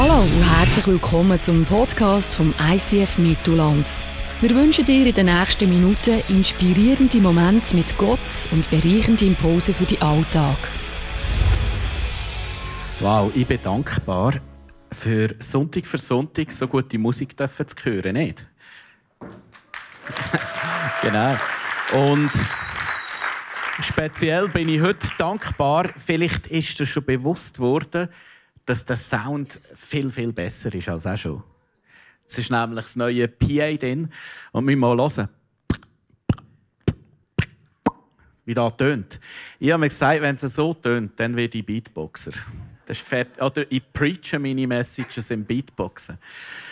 Hallo und herzlich willkommen zum Podcast vom ICF Mittelland. Wir wünschen dir in den nächsten Minuten inspirierende Momente mit Gott und bereichende Impulse für den Alltag. Wow, ich bin dankbar für Sonntag für Sonntag so gute Musik zu hören, nicht? genau. Und speziell bin ich heute dankbar, vielleicht ist dir schon bewusst worden, dass der Sound viel, viel besser ist als auch schon. Es ist nämlich das neue PA drin. Und wir mal hören. Wie das tönt. Ich habe mir gesagt, wenn es so tönt, dann werde ich Beatboxer. Das ist fertig. Oder ich preache meine Messages im Beatboxen.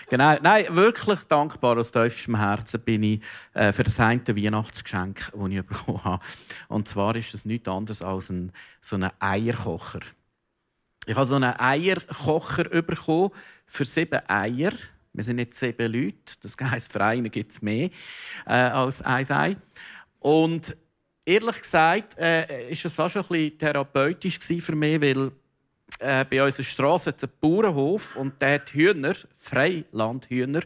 Genau. Nein, wirklich dankbar aus tiefstem Herzen bin ich äh, für das eine Weihnachtsgeschenk, das ich bekommen habe. Und zwar ist das nichts anderes als ein, so ein Eierkocher. Ich habe so einen Eierkocher bekommen für sieben Eier. Wir sind nicht sieben Leute. Das heisst, für einen gibt es mehr äh, als ein Ei. Und ehrlich gesagt äh, ist es fast ein bisschen therapeutisch für mich, weil äh, bei unserer Straße einen Bauernhof und der hat Hühner, Freilandhühner.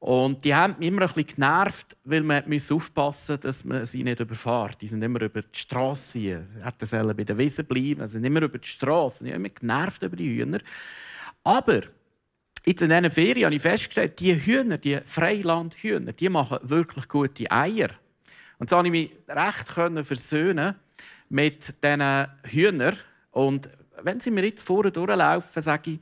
Und die haben mich immer ein bisschen genervt, weil man aufpassen musste, dass man sie nicht überfährt. Die sind immer über die Straße hier. Hätten bei der Wiese bleiben. Sie sind immer über die Straße. Ich habe immer genervt über die Hühner. Aber in diesen Ferien habe ich festgestellt, die Hühner, die Freilandhühner, die machen wirklich gute Eier. Und so konnte ich mich recht versöhnen mit diesen Hühnern. Und wenn sie mir jetzt vorne durchlaufen, sage ich,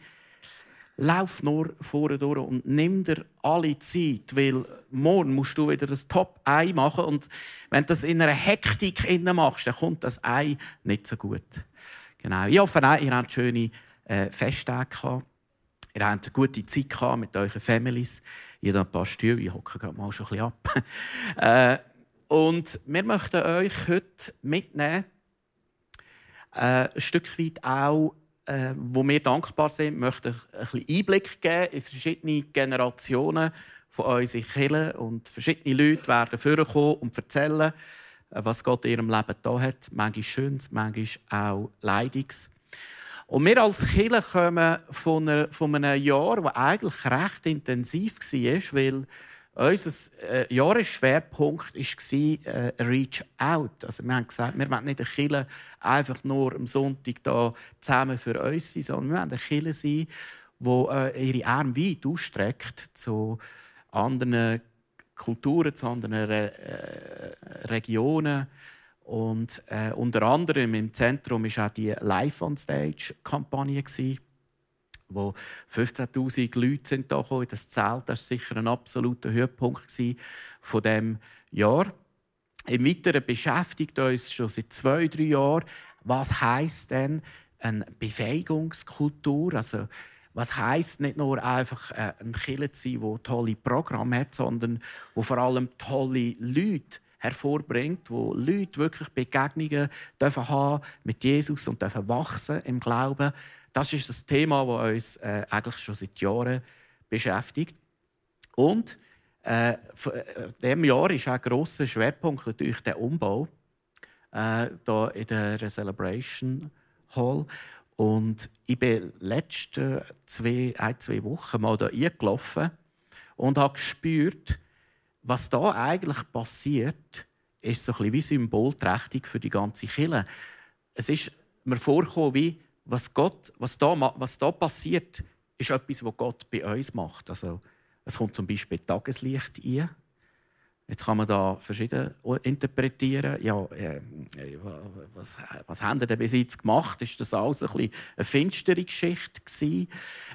lauf nur vorne durch und nimm dir alle Zeit, weil morgen musst du wieder das Top-Ei machen und wenn du das in einer Hektik machst, dann kommt das Ei nicht so gut. Genau. Ich hoffe auch, ihr habt schöne äh, Festtage gehabt. Ihr habt eine gute Zeit gehabt mit euren Families. Ich habe ein paar Stühle, ich hocke gerade mal schon ein bisschen ab. äh, und wir möchten euch heute mitnehmen, äh, ein Stück weit auch äh, wo wir dankbar sind, möchte ich ein Einblick geben in verschiedene Generationen von unseren Kirchen. Und verschiedene Leute werden vorkommen und erzählen, äh, was Gott in ihrem Leben da hat. Manchmal Schönes, manchmal auch Leidiges. Und wir als Kirche kommen von, von einem Jahr, das eigentlich recht intensiv war, weil unser äh, Jahresschwerpunkt war äh, Reach Out. Also wir haben gesagt, wir wollen nicht eine Kirche einfach nur am Sonntag da zusammen für uns sein, sondern wir wollen eine Kirche sein, die äh, ihre Arme weit ausstreckt zu anderen Kulturen, zu anderen Re Regionen. Und äh, unter anderem im Zentrum war auch die Live on Stage Kampagne wo 15.000 Leute sind da gekommen. Das Zelt das war sicher ein absoluter Höhepunkt von dem Jahr. Im Weiteren beschäftigt uns schon seit zwei, drei Jahren, was heißt denn eine Befähigungskultur? Also was heißt nicht nur einfach äh, ein Killer zu sein, der tolle Programme hat, sondern wo vor allem tolle Leute hervorbringt, wo Leute wirklich Begegnungen dürfen haben mit Jesus und dürfen wachsen im Glauben das ist das Thema, das uns äh, eigentlich schon seit Jahren beschäftigt. Und äh, in äh, diesem Jahr ist auch ein grosser Schwerpunkt natürlich der Umbau äh, hier in der Celebration Hall. Und ich bin letzte zwei, ein, zwei Wochen mal hier eingelaufen und habe gespürt, was da eigentlich passiert, ist so ein bisschen wie symbolträchtig für die ganze Kirche. Es ist mir vorgekommen, wie was, Gott, was, da, was da passiert, ist etwas, was Gott bei uns macht. Also, es kommt zum Beispiel Tageslicht ein. Jetzt kann man da verschieden interpretieren. Ja, äh, was, was haben denn bis jetzt gemacht? Ist das alles ein bisschen eine finstere Geschichte gewesen?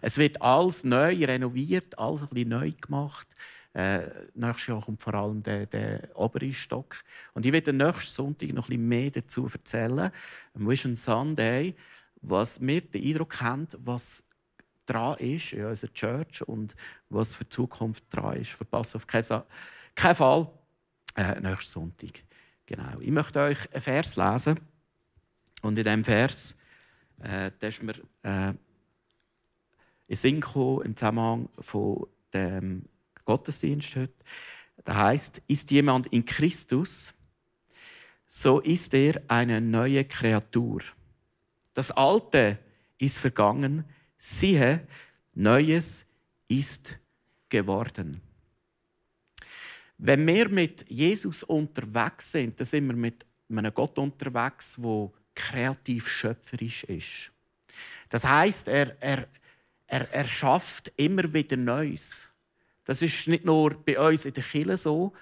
Es wird alles neu renoviert, alles ein bisschen neu gemacht. Äh, nächstes Jahr kommt vor allem der, der obere Stock. Und ich werde nächsten Sonntag noch ein bisschen mehr dazu erzählen. Am Vision Sunday was wir den Eindruck haben, was dran ist in unserer Church und was für die Zukunft dran ist. Verpasst auf keinen, keinen Fall äh, nächsten Sonntag. Genau. Ich möchte euch einen Vers lesen. Und in diesem Vers äh, ist mir äh, in Sinn gekommen, im Zusammenhang von dem Gottesdienst heute. Da heißt, ist jemand in Christus, so ist er eine neue Kreatur. Das Alte ist vergangen. Siehe, Neues ist geworden. Wenn wir mit Jesus unterwegs sind, dann sind wir mit einem Gott unterwegs, der kreativ schöpferisch ist. Das heißt, er, er, er, er schafft immer wieder Neues. Das ist nicht nur bei uns in der Kirche so,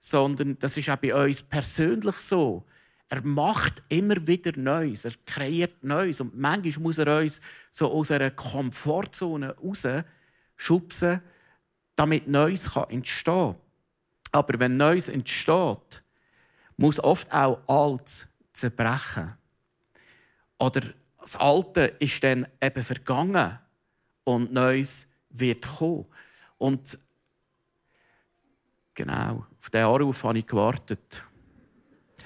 sondern das ist auch bei uns persönlich so. Er macht immer wieder Neues, er kreiert Neues. Und manchmal muss er uns so aus einer Komfortzone raus schubsen, damit Neues entstehen kann. Aber wenn Neues entsteht, muss oft auch Altes zerbrechen. Oder das Alte ist dann eben vergangen und Neues wird kommen. Und genau, auf diesen Anruf habe ich gewartet.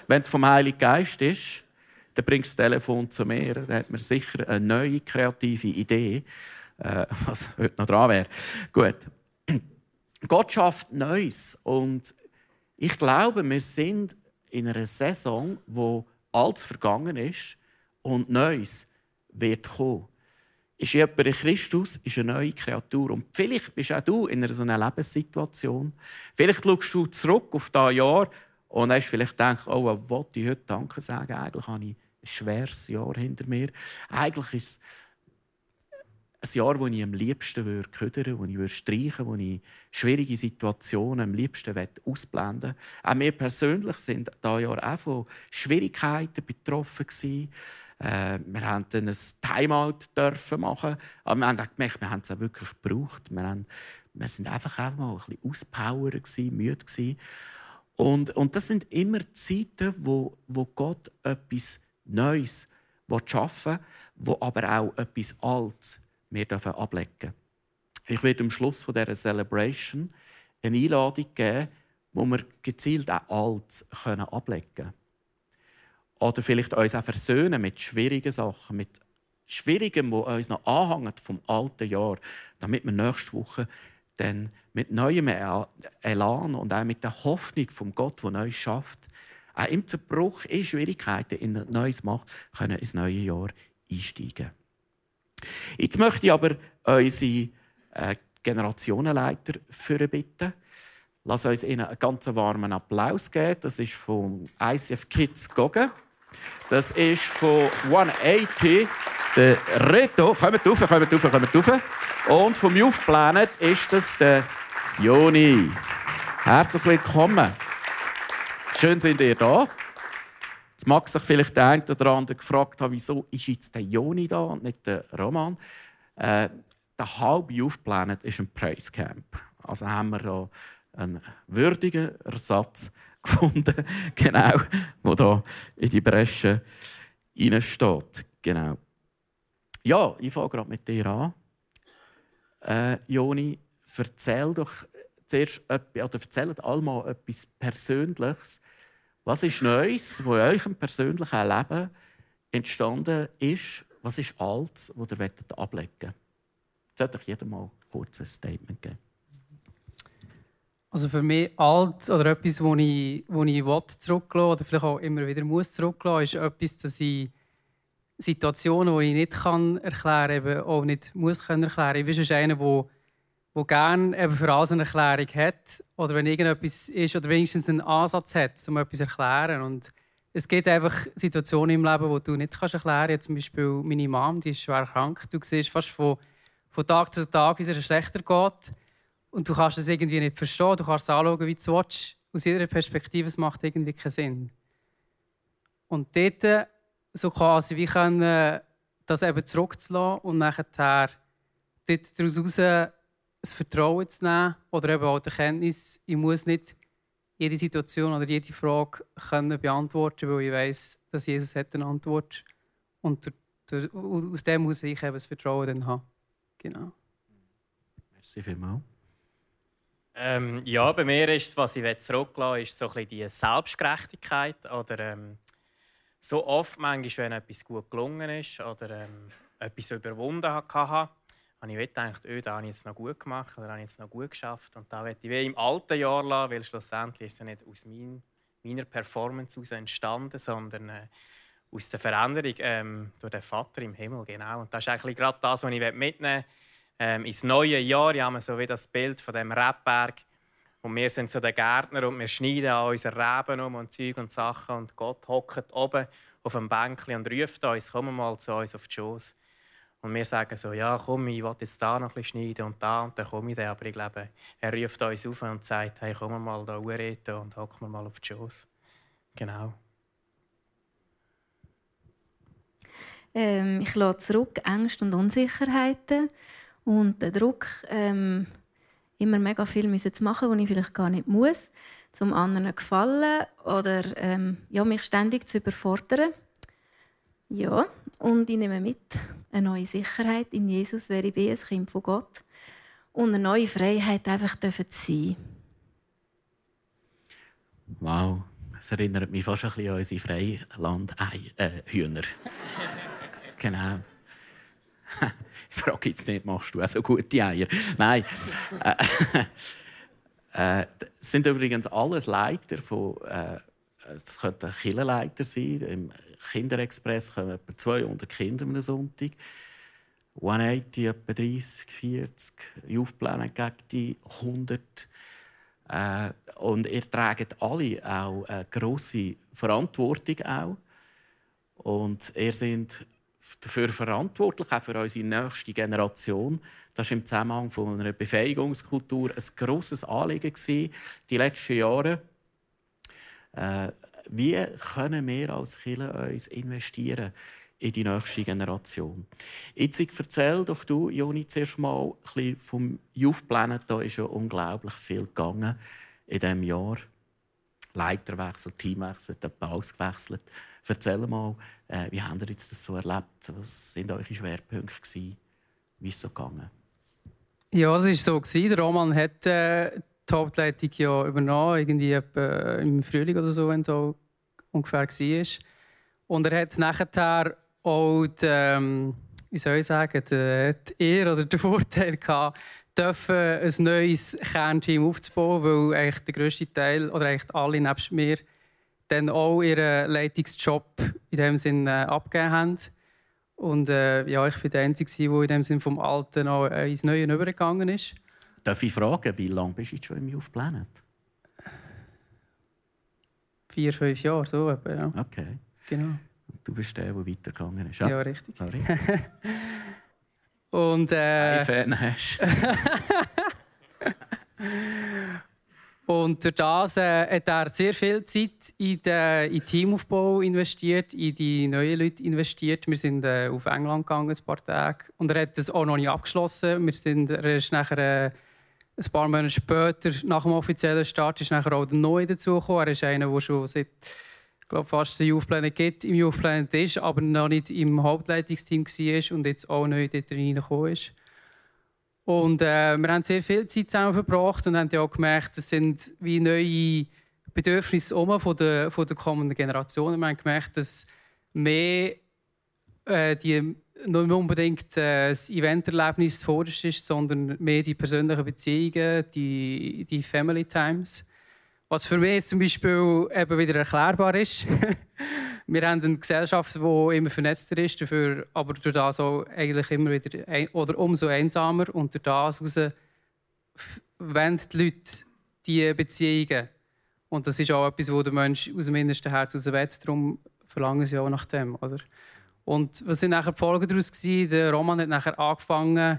Wenn es vom Heiligen Geist ist, dann bringst du das Telefon zu mir. Dann hat man sicher eine neue kreative Idee, äh, was heute noch dran wäre. Gut. Gott schafft Neues. Und ich glaube, wir sind in einer Saison, wo alles vergangen ist und Neues wird kommen. Ist jemand in Christus, ist eine neue Kreatur. Und vielleicht bist auch du in einer so einer Lebenssituation. Vielleicht schaust du zurück auf das Jahr und hast vielleicht gedacht, oh, was wollte ich heute Danke sagen? Eigentlich habe ich ein schweres Jahr hinter mir. Eigentlich ist es ein Jahr, wo ich am liebsten würde ködern, wo ich würde streichen, wo ich schwierige Situationen am liebsten ausblenden würde. Auch wir persönlich sind da Jahr auch von Schwierigkeiten betroffen. Äh, wir durften ein Timeout dürfen machen, aber wir haben auch gemerkt, wir haben es auch wirklich gebraucht. Wir, haben, wir sind einfach auch mal ein bisschen auspowern gewesen, müde gewesen. Und, und das sind immer Zeiten, wo, wo Gott etwas Neues schaffen will, wo aber auch etwas Altes wir dürfen ablegen Ich werde am Schluss dieser Celebration eine Einladung geben, wo wir gezielt auch Altes können ablegen können. Oder vielleicht uns auch versöhnen mit schwierigen Sachen, mit Schwierigem, wo uns noch anhängt vom alten Jahr, damit wir nächste Woche dann mit neuem Elan und auch mit der Hoffnung vom Gott, der Neues schafft, auch im Zerbruch, in Schwierigkeiten, in Neues macht, können ins neue Jahr einsteigen. Jetzt möchte ich aber unsere äh, Generationenleiter bitten. Lass uns ihnen einen ganz warmen Applaus geben. Das ist vom ICF Kids Gogen. Das ist von 180 der Reto. Kommt rauf, kommt rauf, kommt rauf. Und vom Youth Planet ist das der Joni. Herzlich willkommen. Schön sind ihr da. Jetzt mag sich vielleicht der eine oder andere gefragt haben, wieso ist jetzt der Joni da und nicht der Roman. Äh, der halbe Youth Planet ist ein Praise Camp. Also haben wir da einen würdigen Ersatz gefunden, genau, wo da in die Bresche steht. Genau. Ja, ich fange gerade mit dir an. Äh, Joni, erzähl doch zuerst etwas, oder erzählt allmal etwas Persönliches was ist Neues, wo in eurem persönlichen Leben entstanden ist? Was ist Altes, das ihr ablegen wollt? Sollte euch jeder mal ein Statement geben. Also für mich alt oder etwas, wo ich, wo ich will, zurücklassen oder vielleicht auch immer wieder muss zurücklassen, ist etwas, dass ich Situationen, die ich nicht erklären kann, auch nicht muss können erklären. Ich bin einer, der der gerne eben für alles eine Erklärung hat oder wenn irgendetwas ist oder wenigstens einen Ansatz hat, um etwas zu erklären. Und es gibt einfach Situationen im Leben, die du nicht kannst erklären kannst. Zum Beispiel meine Mom, die ist schwer krank. Du siehst fast von, von Tag zu Tag, wie es ihr schlechter geht. Und du kannst es irgendwie nicht verstehen. Du kannst es anschauen, wie du willst. Aus jeder Perspektive, es macht irgendwie keinen Sinn. Und dort so quasi wie können, das eben zurückzulassen und nachher dort daraus das Vertrauen zu nehmen oder eben auch die Erkenntnis, ich muss nicht jede Situation oder jede Frage können beantworten, weil ich weiß, dass Jesus hat eine Antwort und aus dem muss ich eben das Vertrauen dann haben. Genau. Merci vielmals. Ähm, ja, bei mir ist es, was ich zurücklassen ist so ein bisschen die Selbstgerechtigkeit oder ähm, so oft manchmal, wenn etwas gut gelungen ist oder ähm, etwas überwunden hatte, habe ich gedacht, oh, da habe ich jetzt noch gut gemacht oder habe ich jetzt noch gut geschafft. Und da werde ich im alten Jahr lassen, weil schlussendlich ist es nicht aus mein, meiner Performance heraus entstanden, sondern äh, aus der Veränderung ähm, durch den Vater im Himmel. Genau. Und das ist eigentlich gerade das, was ich mitnehmen ähm, ins neue Jahr. Ja, haben wir so wie das Bild von dem Rebberg. Und wir sind so der Gärtner und wir schneiden an unseren Reben um und Zeug und Sachen. Und Gott hockt oben auf dem Bänkchen und ruft uns, komm mal zu uns auf die Schoß. Und wir sagen so, ja komm, ich will jetzt da noch ein bisschen schneiden und da und dann komme ich dann. Aber ich glaube, er ruft uns auf und sagt, hey, komm mal da reden und hock mal auf die Schoß. Genau. Ähm, ich lasse zurück Ängste und Unsicherheiten und den Druck, ähm, immer mega viel zu machen, was ich vielleicht gar nicht muss, zum anderen gefallen oder ähm, ja, mich ständig zu überfordern. Ja, und ich nehme mit eine neue Sicherheit in Jesus, wer ich bin, ein Kind von Gott. Und eine neue Freiheit einfach zu sein. Wow, das erinnert mich fast ein bisschen an unsere Freiland-Hühner. genau. ich frage jetzt nicht, machst du auch so gute Eier? Nein. äh, äh, sind übrigens alles Leiter von. Äh, es könnten Killenleiter sein. Im Kinderexpress kommen etwa 200 Kinder am Sonntag. 180 etwa 30, 40. Youth-Planet gegen die 100. Äh, und ihr tragt alle auch eine grosse Verantwortung. Auch. Und ihr seid dafür verantwortlich, auch für unsere nächste Generation. Das war im Zusammenhang von einer Befähigungskultur ein grosses Anliegen die letzten Jahre. Äh, wie können wir als Kirche uns investieren in die nächste Generation? Jetzt erzähl doch du, Joni, zuerst mal ein vom Youth Planet. Da ist ja unglaublich viel gegangen in diesem Jahr. Leiterwechsel, Teamwechsel, der Paus gewechselt. Erzähl mal, äh, wie habt ihr jetzt das so erlebt? Was waren eure Schwerpunkte? Gewesen? Wie ist es so gegangen? Ja, es war so. Der Roman hat äh, die Hauptleitung ja übernommen, irgendwie im Frühling oder so, wenn es so ungefähr war. Und er hat nachher auch die, ähm, wie soll ich sagen, die, die Ehre oder den Vorteil gehabt, dürfen ein neues Kernteam aufzubauen, weil eigentlich der grösste Teil oder eigentlich alle nebst mir dann auch ihren Leitungsjob in dem Sinne äh, abgegeben haben. Und äh, ja, ich bin der Einzige, der in dem Sinne vom Alten auch ins Neue übergegangen ist. Darf ich fragen, wie lange bist du jetzt schon im Youth Planet? Vier, fünf Jahre, so etwa, ja. Okay. Genau. Du bist der, der weitergegangen ist. Ja, ja richtig. Sorry. Und äh... Fan hast. Und durch das äh, hat er sehr viel Zeit in den, in Teamaufbau investiert, in die neuen Leute investiert. Wir sind äh, auf England gegangen, ein paar Tage. Und er hat das auch noch nicht abgeschlossen. Wir sind, er ist nachher, äh, ein paar Monate später, nach dem offiziellen Start, ist nachher auch der Neue dazugekommen. Er ist einer, der schon seit ich glaube, fast den Youth Planet gibt, im Youth Planet ist, aber noch nicht im Hauptleitungsteam war und jetzt auch neu dort reingekommen ist. Und äh, wir haben sehr viel Zeit zusammen verbracht und haben ja auch gemerkt, es sind wie neue Bedürfnisse um von der, von der kommenden Generation. Wir haben gemerkt, dass mehr äh, die nicht unbedingt äh, das Eventerlebnis vorderst ist, sondern mehr die persönlichen Beziehungen, die, die Family Times. Was für mich zum Beispiel eben wieder erklärbar ist. wir haben eine Gesellschaft, die immer vernetzter ist, dafür, aber durch das auch eigentlich immer wieder ein, oder umso einsamer und durch das heraus wollen die Leute diese Beziehungen. Und das ist auch etwas, wo der Mensch aus dem innersten Herz heraus will, darum verlangen sie auch nach dem. Oder? Und was sind nachher die Folgen daraus gewesen? Der Roman hat nachher angefangen,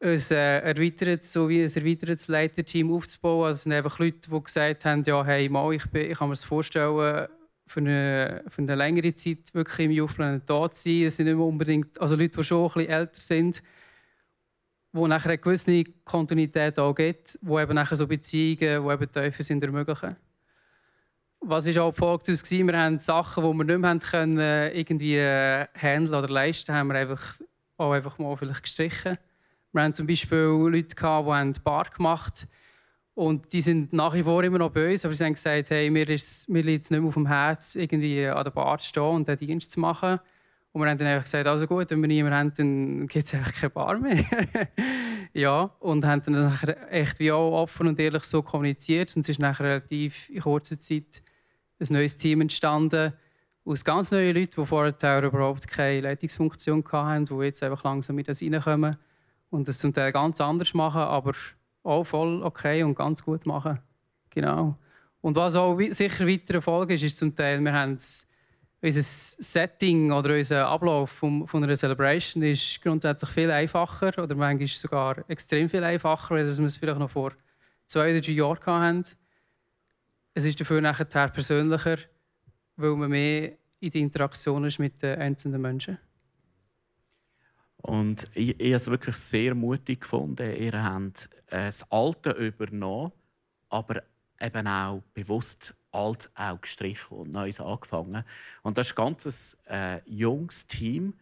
ein, äh, erweitert, so wie ein erweitertes Leiterteam aufzubauen. Also es sind einfach Leute, die gesagt haben, ja, hey, mal, ich, bin, ich kann mir das vorstellen, für eine, für eine längere Zeit wirklich im Youth Planet da zu sein. Es sind nicht mehr unbedingt, also Leute, die schon ein bisschen älter sind, wo nachher eine gewisse Kontinuität auch gibt, wo eben nachher so Beziehungen, die eben tiefer sind, ermöglichen. Was ist auch die Folge daraus? Wir haben Sachen, die wir nicht mehr können, irgendwie äh, handeln oder leisten, haben wir einfach auch einfach mal vielleicht gestrichen. Wir haben zum Beispiel Leute gehabt, die einen Bar gemacht haben und die sind nach wie vor immer noch böse, aber sie haben gesagt, hey, mir, ist, mir liegt es nicht mehr auf dem Herz, irgendwie an der Bar zu stehen und den Dienst zu machen. Und wir haben dann einfach gesagt, also gut, wenn wir niemanden haben, dann gibt es einfach keine Bar mehr. ja, und haben dann nachher echt wie auch offen und ehrlich so kommuniziert. Und es ist nachher relativ in kurzer Zeit ein neues Team entstanden, aus ganz neuen Leuten, die vorher überhaupt keine Leitungsfunktion hatten, die jetzt einfach langsam mit das reinkommen und das zum Teil ganz anders machen, aber auch voll okay und ganz gut machen. Genau. Und was auch sicher weitere Folge ist, ist zum Teil, wir haben unser Setting oder unser Ablauf von, von einer Celebration ist grundsätzlich viel einfacher oder manchmal sogar extrem viel einfacher, als wir es vielleicht noch vor zwei oder drei Jahren hatten. Es ist dafür nachher persönlicher, weil man mehr in die Interaktion ist mit den einzelnen Menschen. Und ich, ich habe es wirklich sehr mutig gefunden. Ihr habt das Alte übernommen, aber eben auch bewusst alt auch gestrichen und Neues angefangen. Und das ist ein ganz äh, junges Team.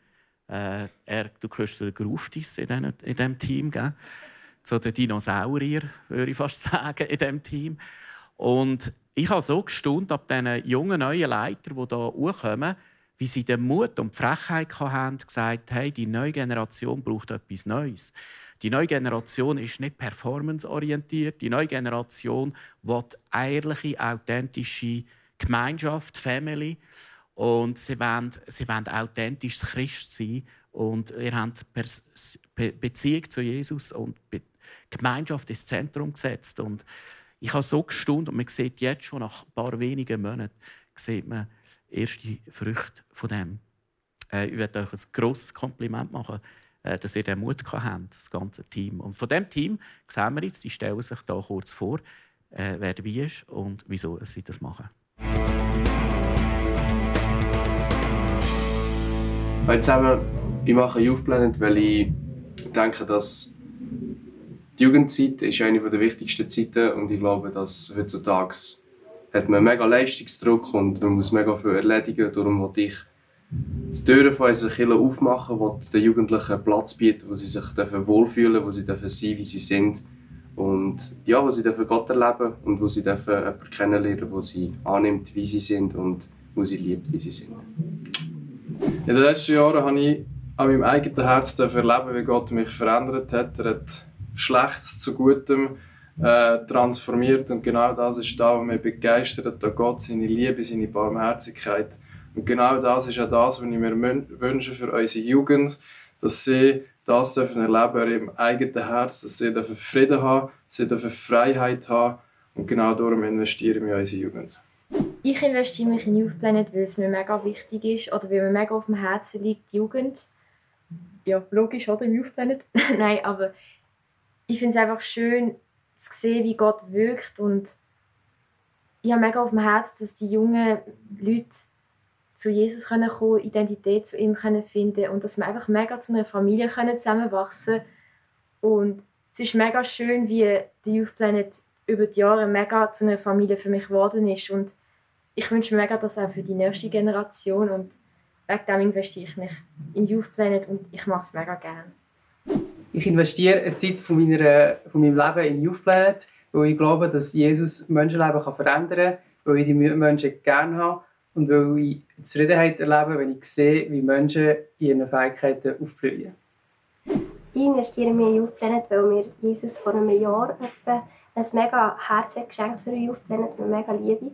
Äh, er, du hörst den Gruftis in, diesem Team, gell? so den Dinosaurier, würde ich fast sagen, in diesem Team. Und ich habe so gestaunt ab diesen jungen neuen Leitern, die hier hochkommen, wie sie den Mut und die Frechheit haben, gesagt hey, die neue Generation braucht etwas Neues. Die neue Generation ist nicht performanceorientiert. Die neue Generation will ehrliche, authentische Gemeinschaft, Family. Und sie wollen, sie wollen authentisch Christ sein. Und ihr habt Beziehung zu Jesus und Gemeinschaft ins Zentrum gesetzt. Und ich habe so gestaunt und man sieht jetzt schon nach ein paar wenigen Monaten sieht man erste Früchte von dem. Äh, ich werde euch ein grosses Kompliment machen, äh, dass ihr den Mut habt, das ganze Team. Und von dem Team sehen wir jetzt, die stellen sich da kurz vor, äh, wer dabei ist und wieso sie das machen. Hallo zusammen, ich mache Youth Planet, weil ich denke, dass die Jugendzeit ist eine der wichtigsten Zeiten und ich glaube, dass heutzutage hat man mega Leistungsdruck und man muss mega viel erledigen. Darum wollte ich die Türen von unserer Kirche aufmachen, wo den Jugendlichen Platz bieten, wo sie sich wohlfühlen wo sie sein dürfen wie sie sind. Und ja, wo sie Gott erleben und wo sie jemanden kennenlernen wo sie annimmt, wie sie sind und wo sie liebt, wie sie sind. In den letzten Jahren habe ich an meinem eigenen Herz erleben, wie Gott mich verändert hat. Er hat Schlechtes zu Gutem äh, transformiert. Und genau das ist da, was mich begeistert an Gott, seine Liebe, seine Barmherzigkeit. Und genau das ist auch das, was ich mir wünsche für unsere Jugend, dass sie das dürfen erleben ihrem eigenen Herz, dass sie dürfen Frieden haben, dass sie dürfen Freiheit haben. Und genau darum investieren wir in unsere Jugend. Ich investiere mich in Youth Planet, weil es mir mega wichtig ist oder weil mir mega auf dem Herzen liegt, die Jugend. Ja, logisch, oder? Youth Planet. Nein, aber ich finde es einfach schön zu sehen, wie Gott wirkt und ich habe mega auf dem Herz, dass die jungen Leute zu Jesus kommen können, Identität zu ihm können finden und dass wir einfach mega zu einer Familie können zusammenwachsen und es ist mega schön, wie der Youth Planet über die Jahre mega zu einer Familie für mich geworden ist und ich wünsche mir mega das auch für die nächste Generation und wegen dem investiere ich mich in Youth Planet und ich mache es mega gerne. Ich investiere eine Zeit von, meiner, von meinem Leben in Youth Planet, weil ich glaube, dass Jesus Menschenleben kann verändern kann, weil ich die Menschen gerne habe und weil ich Zufriedenheit erlebe, wenn ich sehe, wie Menschen ihren Fähigkeiten aufblühen. Ich investiere in Youth Planet, weil mir Jesus vor einem Jahr etwa ein mega Herz geschenkt für Youth Planet und mega Liebe,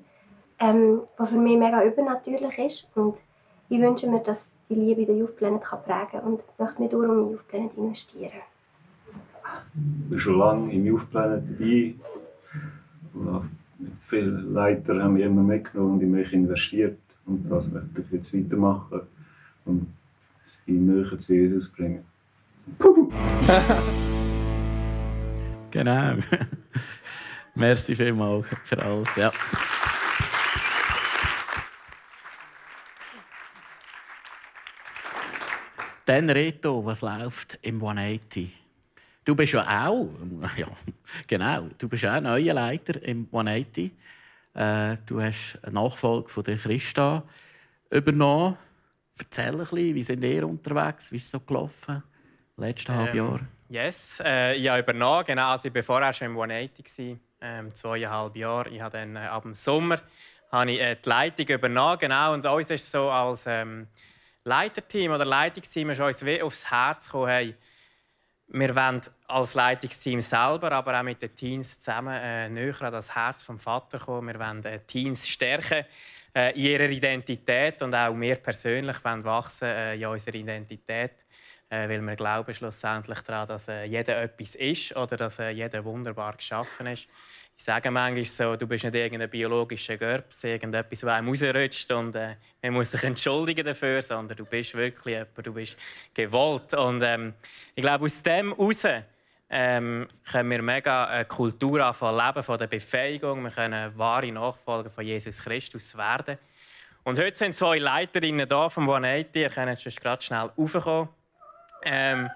ähm, was für mich mega übernatürlich ist. Und ich wünsche mir, dass die Liebe den Youth Planet kann prägen kann und möchte nicht darum in Youth Planet investieren. Ich bin schon lange im Youth Planet dabei. Viele Leiter haben mich immer mitgenommen und in mich investiert. Und das möchte ich jetzt weitermachen und sie näher zu Jesus bringen. genau. Merci vielmals für alles. Ja. Dann Reto, was läuft im 180? Du bist ja auch, ja, genau, du bist auch neuer Leiter im 180. Äh, du hast eine Nachfolge von der Christa übernommen. Erzähl ein bisschen, wie sind ihr unterwegs? Wie ist es so gelaufen? Letztes ähm, halbe Jahr? Yes, äh, ich habe übernommen. Genau, also ich war vorher schon im 180, ähm, zweieinhalb Jahre. Ich habe dann äh, ab dem Sommer habe ich, äh, die Leitung übernommen. Genau, und uns ist so als ähm, Leiterteam oder Leitungsteam ist uns wie aufs Herz gekommen, hey, wir wollen als Leitungsteam selber, aber auch mit den Teams zusammen äh, näher an das Herz vom Vater kommen. Wir wollen äh, Teams stärken äh, in ihrer Identität und auch wir persönlich wollen wachsen äh, in unserer Identität. Äh, weil wir glauben schlussendlich daran, dass äh, jeder etwas ist oder dass äh, jeder wunderbar geschaffen ist. Ich sage manchmal so, du bist nicht irgendein biologischer Görbs, irgendetwas, das einem rausrutscht und äh, man muss sich entschuldigen dafür, sondern du bist wirklich jemand, du bist gewollt. Und ähm, ich glaube, aus dem heraus ähm, können wir mega eine Kultur anfangen leben von der Befähigung. Wir können wahre Nachfolger von Jesus Christus werden. Und heute sind zwei Leiterinnen da vom 180. Ihr könnt schon gerade schnell raufkommen. Ähm,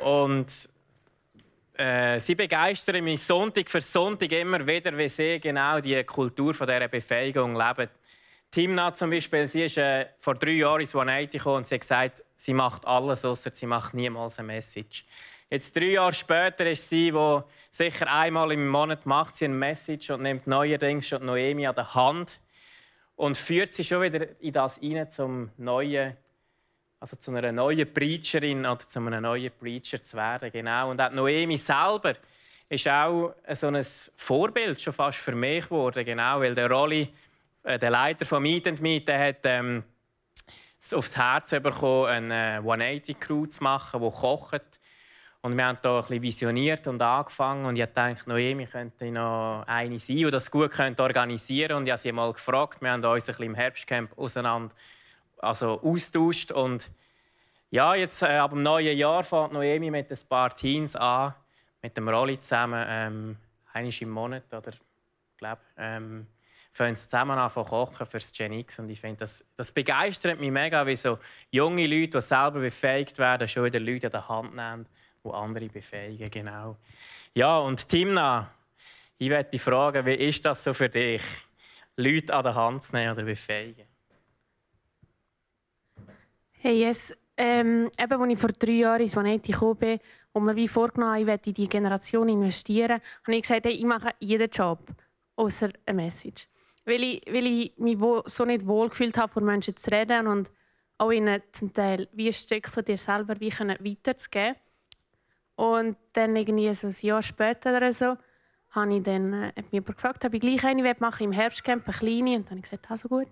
und äh, sie begeistern mich Sonntag für Sonntag immer wieder, wie sie genau die Kultur von dieser Befähigung leben. Timna zum Beispiel, sie ist äh, vor drei Jahren ins 180 gekommen und sie hat gesagt, sie macht alles, außer sie macht niemals eine Message. Jetzt drei Jahre später ist sie, wo sicher einmal im Monat macht sie eine Message und nimmt neuerdings schon Noemi an der Hand und führt sie schon wieder in das rein, zum neuen, also zu einer neuen Preacherin oder zu einem neuen Preacher zu werden. Genau. Und auch Noemi selber ist auch so ein Vorbild schon fast für mich geworden, genau, weil der Rolli, äh, der Leiter von Meet and Meet, der hat ähm, aufs Herz bekommen, eine 180-Crew zu machen, die kocht und wir haben hier ein bisschen visioniert und angefangen. Und ich dachte, Noemi könnte noch eine sein, die das gut organisieren könnte. Und ich habe sie mal gefragt. Wir haben uns ein bisschen im Herbstcamp auseinander also austauscht. Und ja, jetzt äh, ab dem neuen Jahr fängt Noemi mit ein paar Teens an, mit dem Rolli zusammen, ähm, einmal im Monat oder glaube, ähm, fangen sie zusammen an zu kochen für das Gen X. Und ich finde, das, das begeistert mich mega, wie so junge Leute, die selber befähigt werden, schon wieder Leute an der Hand nehmen wo andere befähigen. Genau. Ja, und Timna, ich möchte dich fragen, wie ist das so für dich, Leute an der Hand zu nehmen oder befähigen? Hey, yes. Ähm, eben, als ich vor drei Jahren ins Vaneti gekommen bin und mir wie vorgenommen ich werde in die Generation investieren, habe ich gesagt, hey, ich mache jeden Job, außer eine Message. Weil ich, weil ich mich so nicht wohlgefühlt habe, vor Menschen zu reden und auch ihnen zum Teil wie ein Stück von dir selber wie weiterzugeben. Und dann irgendwie so ein Jahr später oder so, habe ich dann äh, mich gefragt, ob ich gleich eine machen im Herbstcamp, eine kleine. Und dann habe ich gesagt, also gut.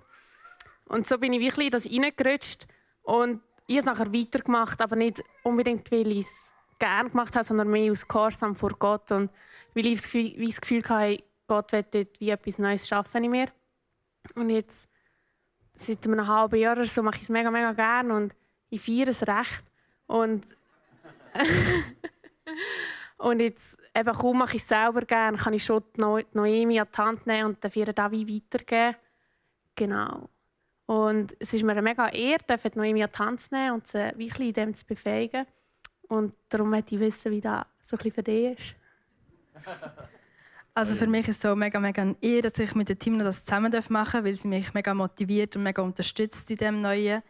Und so bin ich wirklich das reingerutscht. Und ich habe es nachher weitergemacht, aber nicht unbedingt, weil ich es gerne gemacht habe, sondern mehr aus Gehorsam vor Gott. Und weil ich das Gefühl, wie das Gefühl hatte, Gott will dort wie etwas Neues schaffen in mir. Und jetzt, seit einem halben Jahr oder so, mache ich es mega, mega gerne und ich feiere es recht. Und Und jetzt, eben kaum mache ich es selber gerne, kann ich schon die Noemi an die Hand nehmen und dann ihr da wie weitergeben. Genau. Und es ist mir eine mega Ehre, die Noemi an die Hand zu nehmen und sie wirklich in dem zu befähigen. Und darum möchte ich wissen, wie das so ein für dich ist. Also für mich ist es so mega, mega eine Ehre, dass ich mit dem Team noch das zusammen machen darf, weil sie mich mega motiviert und mega unterstützt in dem Neuen.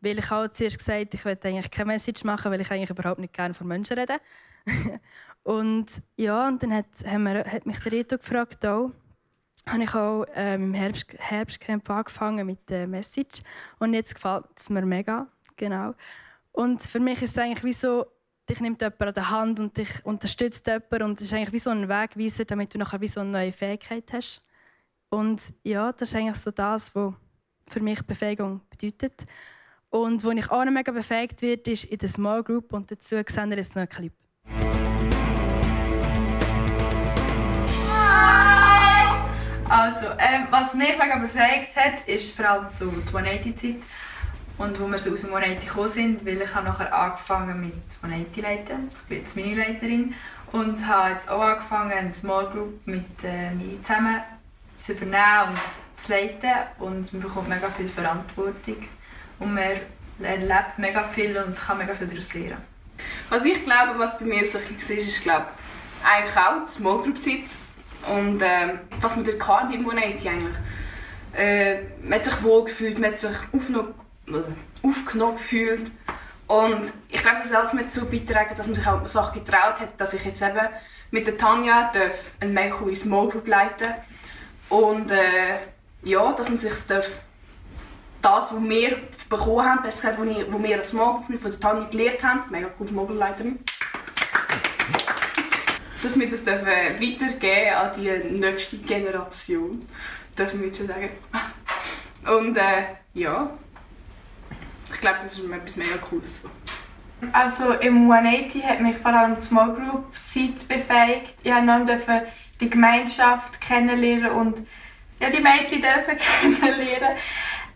Weil ich auch zuerst gesagt ich will eigentlich keine Message machen, weil ich eigentlich überhaupt nicht gerne von Menschen rede. und ja, und dann hat, wir, hat mich der Reto gefragt, auch, habe ich auch ähm, im Herbst, Herbstcamp angefangen mit der Message und jetzt gefällt es mir mega, genau. Und für mich ist es eigentlich wie so, dich nimmt jemand an der Hand und dich unterstützt jemand und es ist eigentlich wie so ein Wegweiser, damit du nachher wie so eine neue Fähigkeit hast. Und ja, das ist eigentlich so das, was für mich Befähigung bedeutet. Und wo ich auch noch mega befähigt wird, ist in der Small Group und dazu sehen wir jetzt noch einen Clip. Ähm, was mich mega befähigt hat, ist vor allem so die 180-Zeit. Und wo wir so aus dem 180 gekommen sind, weil ich habe nachher angefangen mit 180 leiten. Ich bin jetzt Mini-Leiterin und habe jetzt auch angefangen, eine Small Group mit äh, mir zusammen zu übernehmen und zu leiten. Und man bekommt mega viel Verantwortung. Und man erlebt mega viel und kann mega viel daraus lernen. Was ich glaube, was bei mir so ein bisschen war, ist, glaube eigentlich auch die Small Group Zeit und äh, was man dort hatte im Monat eigentlich. Äh, man hat sich wohl gefühlt, man hat sich aufgenommen, äh, gefühlt. Und ich glaube, das alles mit dazu beitragen, dass man sich auch Sachen getraut hat, dass ich jetzt eben mit der Tanja darf eine mega coole Small Group leiten und äh, ja, dass man sich darf das, was wir bekommen haben, besser gesagt, was, wir als Group von der Tanja gelernt haben, mega coole Mobilleiterin, dass wir das dürfen weitergeben an die nächste Generation, dürfen wir schon sagen. Und äh, ja, ich glaube, das ist etwas mega Cooles. Also im 180 hat mich vor allem die Small Group Zeit befähigt. Ich durfte die Gemeinschaft kennenlernen und ja, die Mädchen dürfen kennenlernen.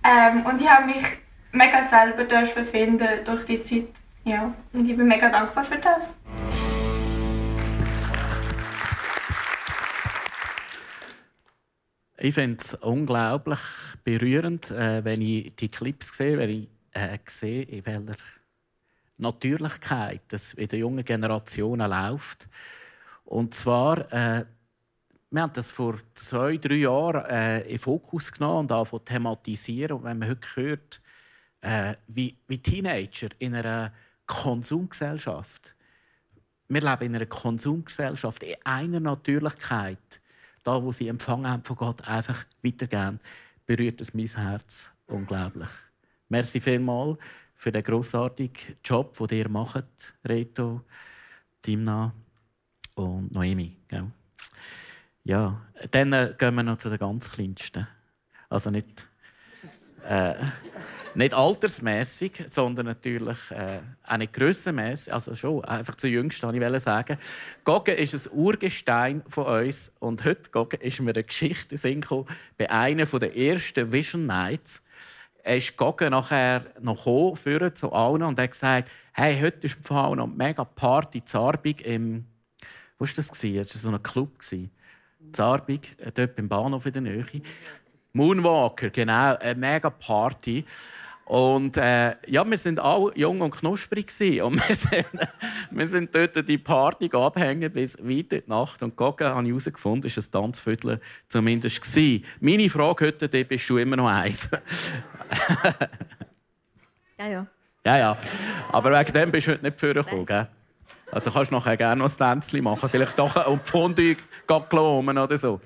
Ähm, und ich habe mich mega selber finden durch die Zeit. Ja, und ich bin mega dankbar für das. Ich finde es unglaublich berührend, äh, wenn ich die Clips sehe, wenn ich äh, sehe, in welcher Natürlichkeit das in den jungen Generationen läuft. Und zwar, äh, wir haben das vor zwei, drei Jahren äh, in Fokus genommen und angefangen thematisieren. Und wenn man heute hört, äh, wie, wie Teenager in einer Konsumgesellschaft, wir leben in einer Konsumgesellschaft, in einer Natürlichkeit, da, wo sie empfangen haben von Gott, einfach weitergehen, berührt es mein Herz unglaublich. Merci vielmals für den grossartigen Job, den ihr macht, Reto, Timna und Noemi. Ja, dann äh, gehen wir noch zu den ganz Kleinsten. Also nicht, äh, nicht altersmäßig, sondern natürlich äh, auch nicht grössenmässig. Also schon, einfach zu jüngst, wollte ich sagen. Goggen ist ein Urgestein von uns. Und heute Goggen ist mir eine Geschichte in bei einer der ersten Vision Nights ist Goggen nachher noch gekommen, zu allen und hat gesagt, hey, heute ist im Fall noch mega Party Zarbig im, wo war das? Es war so ein Club. Zarbig, äh, dort beim Bahnhof in der Nähe. Moonwalker, genau, eine mega Party. Und äh, ja, wir sind alle jung und knusprig gewesen. und wir sind, wir sind dort die Party abhängen bis weit in die Nacht. Und Goggen habe ich herausgefunden, ist ein Tanzviertel zumindest gewesen. Meine Frage heute, die bist du immer noch eins. ja, ja. Ja, ja. Aber wegen dem bist du heute nicht vorgekommen, gell? Also kannst du nachher gerne noch ein Tänzchen machen. Vielleicht doch ein Pfundung klomen oder so.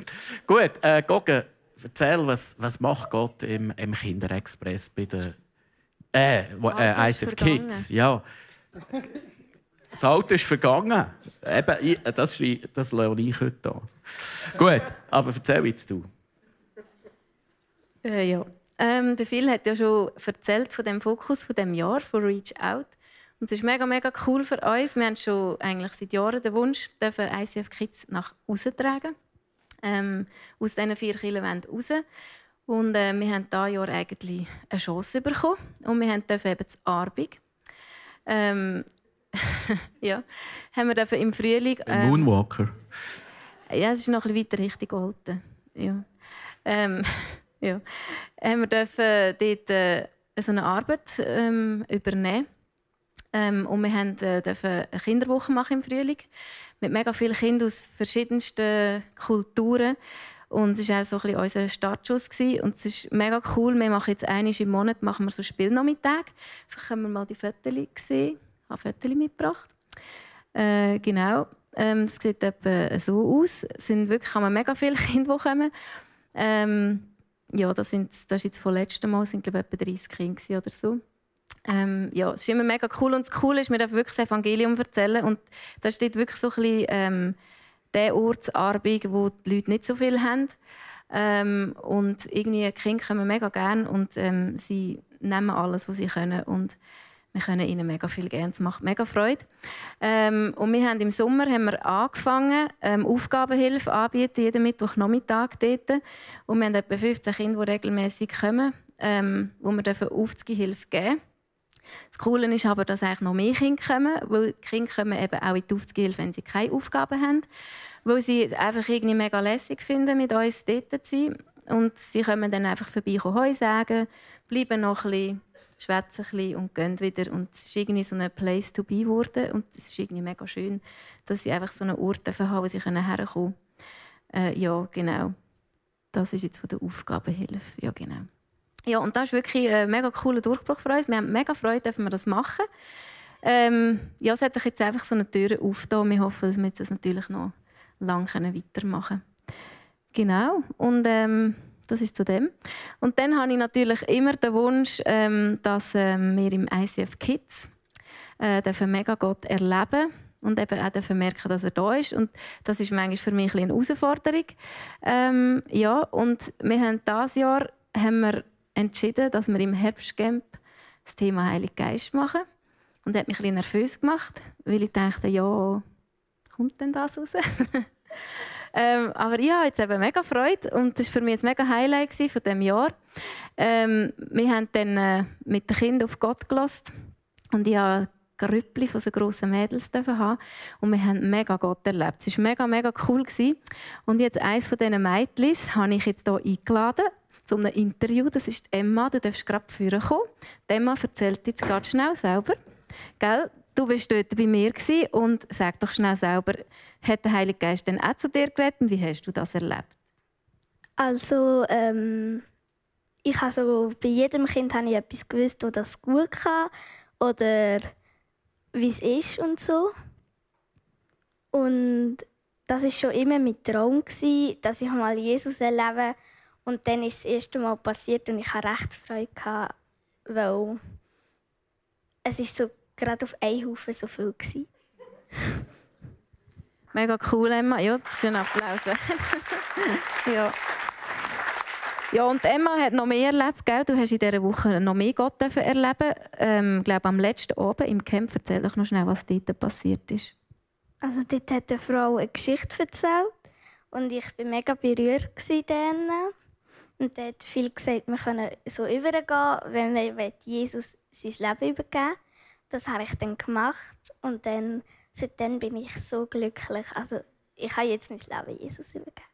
Gut, äh, Goggen, erzähl, was, was macht Gott im, im Kinderexpress bei den äh, wo, äh, ICF Kids, ja. Das Auto ist vergangen. Eben, ich, das, das lasse ich heute an. Gut, aber erzähl jetzt du. Äh, ja. Ähm, der Phil hat ja schon erzählt von dem Fokus von dem Jahr von Reach Out. Und es ist mega, mega cool für uns. Wir haben schon eigentlich seit Jahren den Wunsch, dürfen ICF Kids nach außen tragen. Ähm, aus diesen vier Kilometern raus. Und äh, wir haben dieses Jahr eigentlich eine Chance bekommen. Und wir haben eben das Arbig. Ähm, ja, haben wir dürfen im Frühling... Ähm, Moonwalker. Ja, es ist noch ein bisschen weiter Richtung Olten. Ja. Ähm, ja. Haben wir dürfen dort äh, so eine Arbeit ähm, übernehmen. Ähm, und wir haben, äh, dürfen eine Kinderwoche machen im Frühling mit mega vielen Kindern aus verschiedensten Kulturen. Und es war auch so ein bisschen unser Startschuss. Gewesen. Und es ist mega cool. Wir machen jetzt einmal im Monat machen wir so Spielnachmittag. Vielleicht können wir mal die Fotos sehen. Ich habe Fotos mitgebracht. Äh, genau. Ähm, es sieht etwa so aus. Es sind wirklich haben mega viele Kinder, die kommen. Ähm, ja, das, sind, das ist jetzt vom letzten Mal, sind glaube ich etwa 30 Kinder oder so. Ähm, ja, es ist immer mega cool und das Coole ist, wir dürfen wirklich das Evangelium erzählen und da steht wirklich so ein bisschen ähm, der Ortsarbeit, wo die Leute nicht so viel haben. Ähm, und irgendwie Kinder kommen mega gerne und ähm, sie nehmen alles, was sie können und wir können ihnen mega viel geben. Es macht mega Freude. Ähm, und wir haben im Sommer haben wir angefangen, ähm, Aufgabenhilfe anbieten, jeden Mittwochnachmittag dort. Und wir haben etwa 15 Kinder, die regelmäßig kommen, ähm, wo wir Aufzugehilfe geben dürfen. Das Coole ist aber, dass eigentlich noch mehr Kinder kommen, weil Kinder kommen eben auch in die Aufzugehilfe, wenn sie keine Aufgaben haben, weil sie es einfach irgendwie mega lässig finden, mit uns dort zu sein. Und sie kommen dann einfach vorbei, Heu sagen, bleiben noch ein bisschen, schwätzen ein bisschen und gehen wieder. Und es ist irgendwie so ein Place to be geworden. Und es ist irgendwie mega schön, dass sie einfach so einen Ort haben, wo sie herkommen können. Äh, ja, genau. Das ist jetzt von der Aufgabenhilfe. Ja, genau. Ja, und das ist wirklich ein mega cooler Durchbruch für uns. Wir haben mega Freude, dass wir das machen. Ähm, ja, es hat sich jetzt einfach so eine Tür aufgetan. Wir hoffen, dass wir das natürlich noch lange weitermachen können. Genau. Und ähm, das ist zu dem. Und dann habe ich natürlich immer den Wunsch, ähm, dass ähm, wir im ICF Kids äh, mega Gott erleben und eben auch merken, dass er da ist. Und das ist manchmal für mich ein eine Herausforderung. Ähm, ja, und wir haben dieses Jahr haben wir entschieden, dass wir im Herbstcamp das Thema Heilig Geist machen. Und das hat mich ein bisschen nervös gemacht, weil ich dachte, ja, kommt denn das raus? ähm, aber ich habe jetzt eben mega Freude und das war für mich ein mega Highlight von diesem Jahr. Ähm, wir haben dann äh, mit den Kindern auf Gott gelassen und ich habe Grüppli von so grossen Mädels haben und wir haben mega Gott erlebt. Es war mega, mega cool. Und jetzt eines von diesen Mädchen habe ich jetzt hier eingeladen zu einem Interview. Das ist Emma, du darfst gerade führen kommen. Emma erzählt jetzt ganz schnell selber. Gell? Du bist dort bei mir und sag doch schnell selber, hat der Heilige Geist denn auch zu dir geredet und wie hast du das erlebt? Also, ähm, ich habe so, bei jedem Kind habe ich etwas gewusst, wo das gut kann oder wie es ist und so. Und das ist schon immer mein Traum dass ich mal Jesus erlebe. Und dann ist es das erste Mal passiert und ich hatte recht Freude gehabt, weil es ist so gerade auf einen Haufen so viel war. Mega cool, Emma. Ja, das ist ein Applaus. ja. Ja, und Emma hat noch mehr erlebt, gell? Du hast in dieser Woche noch mehr Gott erleben. Ähm, ich glaube, am letzten Abend im Camp erzähl doch noch schnell, was dort passiert ist. Also dort hat eine Frau eine Geschichte erzählt und ich war mega berührt dann. Und er hat viel gesagt, wir können so übergehen, wenn wir Jesus sein Leben übergeben Das habe ich dann gemacht und dann, seitdem bin ich so glücklich. Also ich habe jetzt mein Leben Jesus übergeben.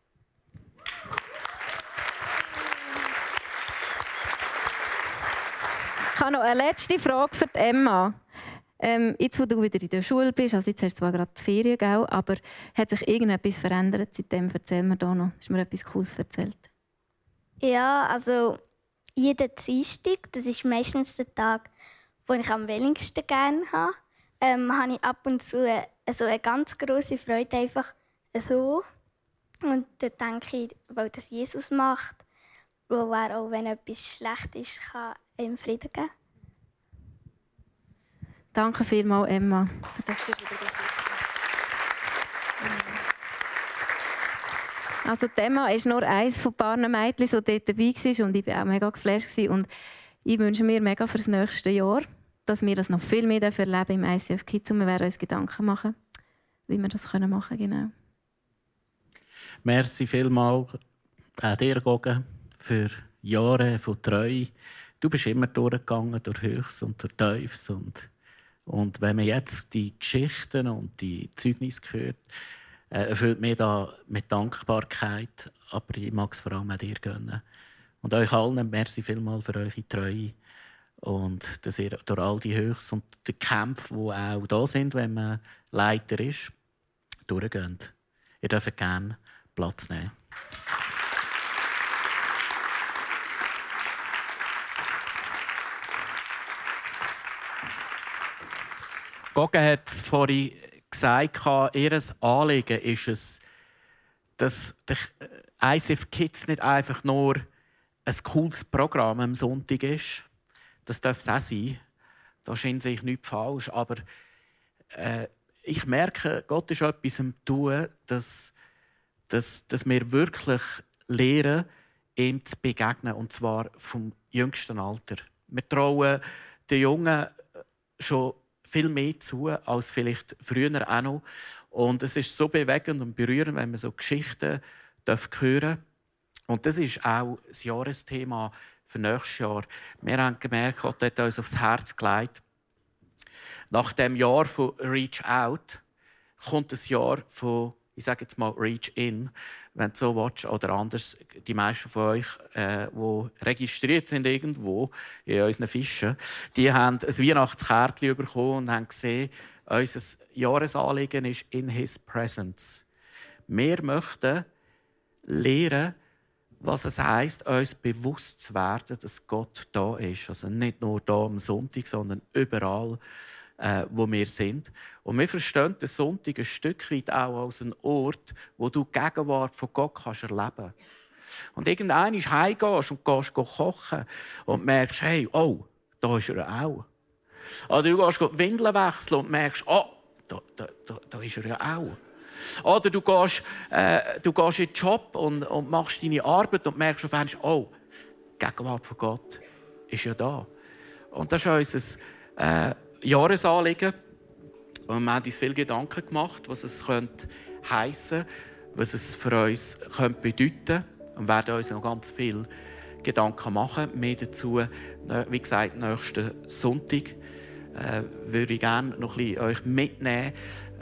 Ich habe noch eine letzte Frage für Emma. Ähm, jetzt, wo du wieder in der Schule bist, also jetzt hast du zwar gerade die Ferien, gell, aber hat sich irgendetwas verändert seitdem? Erzähl mir da noch. Hast du mir etwas Cooles erzählt? Ja, also jeden Dienstag, das ist meistens der Tag, wo ich am wenigsten gerne habe, ähm, habe ich ab und zu eine, also eine ganz große Freude einfach so. Und dann denke ich, weil das Jesus macht, wo er auch, wenn etwas schlecht ist, kann ihm Frieden geben. Danke vielmals, Emma. Du darfst wieder Also Emma ist nur eines von ein paar Mädchen, die dort dabei war und ich war auch mega geflasht. Und ich wünsche mir mega für das nächste Jahr, dass wir das noch viel mehr erleben im ICF Kids und wir werden uns Gedanken machen, wie wir das machen können. Genau. Merci vielmals auch dir, Gogen, für Jahre von Treue. Du bist immer durchgegangen durch Höchst und durch Tiefs. Und, und wenn man jetzt die Geschichten und die Zeugnisse hört, erfüllt mich da mit Dankbarkeit. Aber ich mag es vor allem auch dir gönnen. Und euch allen, merci vielmals für eure Treue. Und dass ihr durch all die Höchst und die Kämpfe, die auch da sind, wenn man Leiter ist, durchgeht. Ihr dürft gerne Platz nehmen. Gogen hat vorhin gesagt, ihr Anliegen ist es, dass der ICF Kids nicht einfach nur ein cooles Programm am Sonntag ist. Das darf es auch sein. Da scheint sich nichts falsch. Aber äh, ich merke, Gott ist etwas am Tun, dass, dass, dass wir wirklich lernen, ihm zu begegnen. Und zwar vom jüngsten Alter. Wir trauen den Jungen schon viel mehr zu als vielleicht früher auch noch. Und es ist so bewegend und berührend, wenn man so Geschichten hören Und das ist auch das Jahresthema für nächstes Jahr. Wir haben gemerkt, Gott hat uns aufs Herz gelegt. Nach dem Jahr von Reach Out kommt das Jahr von ich sage jetzt mal Reach In, wenn du so willst, oder anders, die meisten von euch, äh, die registriert sind irgendwo in unseren Fischen, die haben ein Weihnachtskärtchen bekommen und haben gesehen, unser Jahresanliegen ist in His Presence. Wir möchten lernen, was es heisst, uns bewusst zu werden, dass Gott da ist. Also nicht nur da am Sonntag, sondern überall äh, wo wir sind. Und wir verstehen den Sonntag ein Stück weit auch als einen Ort, wo du die Gegenwart von Gott kannst erleben kannst. Und irgendwann heimgehst und gehst kochen und merkst, hey, oh, da ist er auch. Oder du gehst Windeln wechseln und merkst, oh, da, da, da, da ist er ja auch. Oder du gehst, äh, du gehst in den Job und, und machst deine Arbeit und merkst auf einmal, oh, Gegenwart von Gott ist ja da. Und das ist unser äh, Jahresanliegen. Und wir haben uns viele Gedanken gemacht, was es könnte heissen was es für uns könnte bedeuten könnte. Und werden uns noch ganz viel Gedanken machen. Mehr dazu, wie gesagt, nächsten Sonntag äh, würde ich gerne noch ein bisschen euch mitnehmen,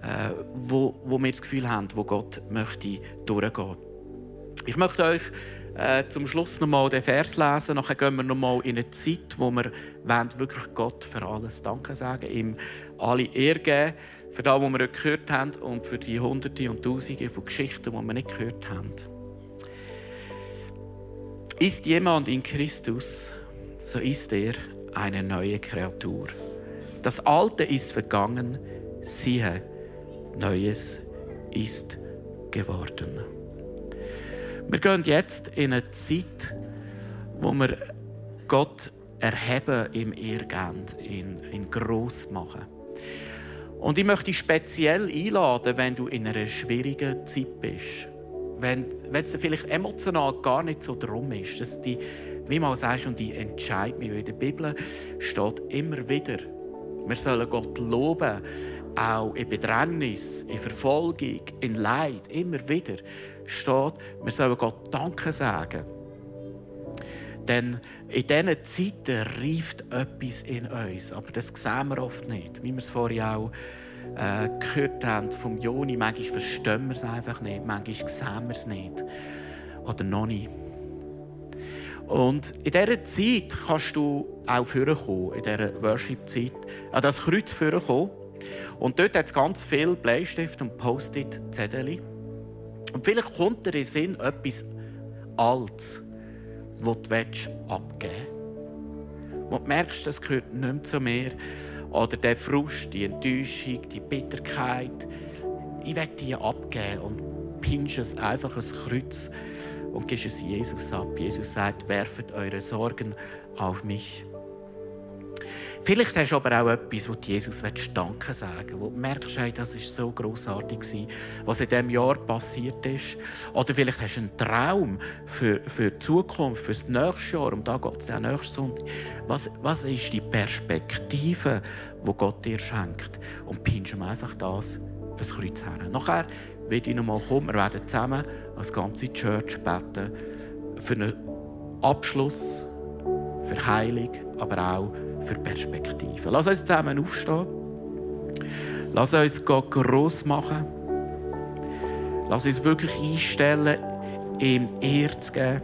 äh, wo, wo wir das Gefühl haben, wo Gott möchte durchgehen. Ich möchte euch äh, zum Schluss noch mal den Vers lesen. Nachher gehen wir noch mal in eine Zeit, wo wir wirklich Gott für alles Danke sagen, ihm alle Ehre geben für das, was wir gehört haben und für die Hunderte und Tausende von Geschichten, die wir nicht gehört haben. Ist jemand in Christus, so ist er eine neue Kreatur. Das Alte ist vergangen, siehe, Neues ist geworden. Wir gehen jetzt in eine Zeit, wo wir Gott erheben im Ehrgehen, ihn, ihn gross machen. Und ich möchte dich speziell einladen, wenn du in einer schwierigen Zeit bist. Wenn, wenn es vielleicht emotional gar nicht so drum ist, dass die, wie man sagst, und die entscheidet mich. In der Bibel steht immer wieder, wir sollen Gott loben, auch in Bedrängnis, in Verfolgung, in Leid, immer wieder steht, wir sollen Gott Danke sagen. Denn in diesen Zeiten reift etwas in uns. Aber das sehen wir oft nicht. Wie wir es vorhin auch äh, gehört haben vom Joni. Manchmal verstehen wir es einfach nicht. Manchmal sehen wir es nicht. Oder noch nicht. Und in dieser Zeit kannst du auch vorkommen, in dieser Worship-Zeit, an das Kreuz vorkommen. Und dort hat es ganz viel Bleistift und Post-it-Zettel. Und vielleicht kommt dir in den Sinn etwas Altes das du abgeben willst. Wo du merkst, das gehört nicht mehr zu mir. Oder der Frust, die Enttäuschung, die Bitterkeit. Ich will die abgeben und pinsch es einfach ans Kreuz und gibst es Jesus ab. Jesus sagt, werft eure Sorgen auf mich. Vielleicht hast du aber auch etwas, wo Jesus Danke sagen willst, wo du merkst, hey, das war so grossartig, was in diesem Jahr passiert ist. Oder vielleicht hast du einen Traum für, für die Zukunft, für das nächste Jahr, und da geht es nächsten Sonntag. Was, was ist die Perspektive, die Gott dir schenkt? Und pinst ihm einfach das ein Kreuz her. Nachher werde ich nochmal kommen, wir werden zusammen als ganze Church beten für einen Abschluss, für Heilung, aber auch für Perspektiven. Lass uns zusammen aufstehen. Lass uns Gott gross machen. Lass uns wirklich einstellen, ihm Ehre zu geben.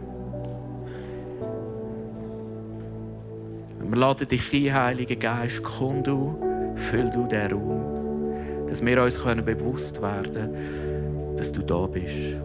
Wir laden dich ein, Heiliger Geist, komm du, füll du den Raum, dass wir uns bewusst werden können, dass du da bist.